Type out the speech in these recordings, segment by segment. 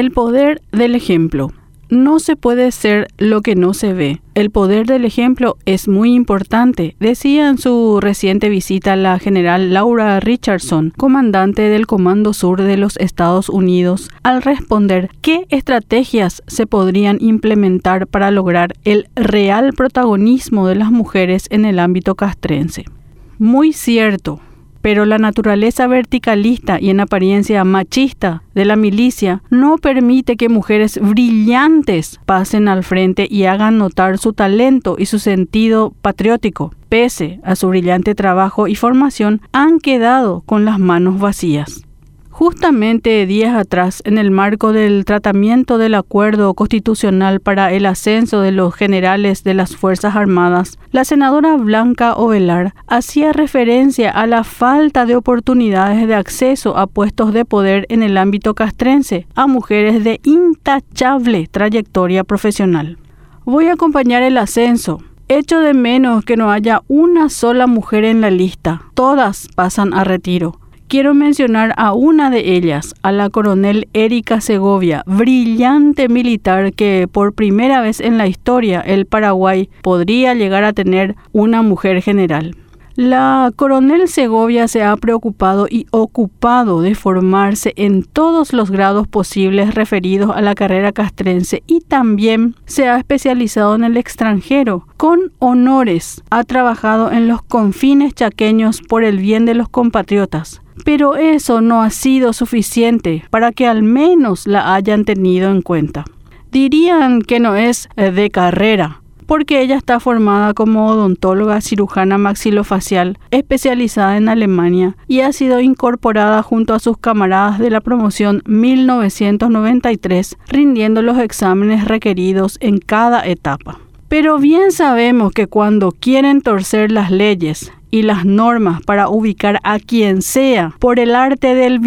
El poder del ejemplo. No se puede ser lo que no se ve. El poder del ejemplo es muy importante, decía en su reciente visita la general Laura Richardson, comandante del Comando Sur de los Estados Unidos, al responder qué estrategias se podrían implementar para lograr el real protagonismo de las mujeres en el ámbito castrense. Muy cierto, pero la naturaleza verticalista y en apariencia machista de la milicia no permite que mujeres brillantes pasen al frente y hagan notar su talento y su sentido patriótico. Pese a su brillante trabajo y formación, han quedado con las manos vacías. Justamente días atrás, en el marco del tratamiento del acuerdo constitucional para el ascenso de los generales de las Fuerzas Armadas, la senadora Blanca Ovelar hacía referencia a la falta de oportunidades de acceso a puestos de poder en el ámbito castrense a mujeres de intachable trayectoria profesional. Voy a acompañar el ascenso, Echo de menos que no haya una sola mujer en la lista. Todas pasan a retiro. Quiero mencionar a una de ellas, a la coronel Erika Segovia, brillante militar que por primera vez en la historia el Paraguay podría llegar a tener una mujer general. La coronel Segovia se ha preocupado y ocupado de formarse en todos los grados posibles referidos a la carrera castrense y también se ha especializado en el extranjero. Con honores ha trabajado en los confines chaqueños por el bien de los compatriotas pero eso no ha sido suficiente para que al menos la hayan tenido en cuenta. Dirían que no es de carrera, porque ella está formada como odontóloga cirujana maxilofacial especializada en Alemania y ha sido incorporada junto a sus camaradas de la promoción 1993, rindiendo los exámenes requeridos en cada etapa. Pero bien sabemos que cuando quieren torcer las leyes y las normas para ubicar a quien sea. Por el arte del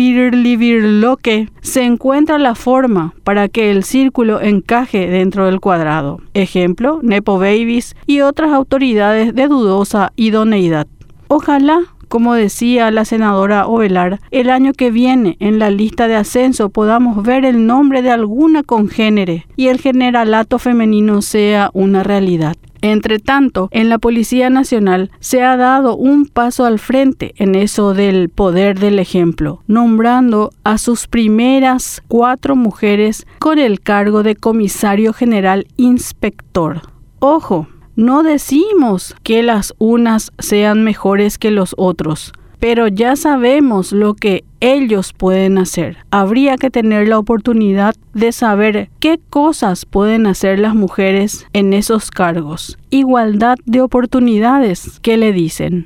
que se encuentra la forma para que el círculo encaje dentro del cuadrado. Ejemplo, Nepo Babies y otras autoridades de dudosa idoneidad. Ojalá como decía la senadora Ovelar, el año que viene en la lista de ascenso podamos ver el nombre de alguna congénere y el generalato femenino sea una realidad. Entre tanto, en la Policía Nacional se ha dado un paso al frente en eso del poder del ejemplo, nombrando a sus primeras cuatro mujeres con el cargo de comisario general inspector. Ojo, no decimos que las unas sean mejores que los otros, pero ya sabemos lo que ellos pueden hacer. Habría que tener la oportunidad de saber qué cosas pueden hacer las mujeres en esos cargos. Igualdad de oportunidades, ¿qué le dicen?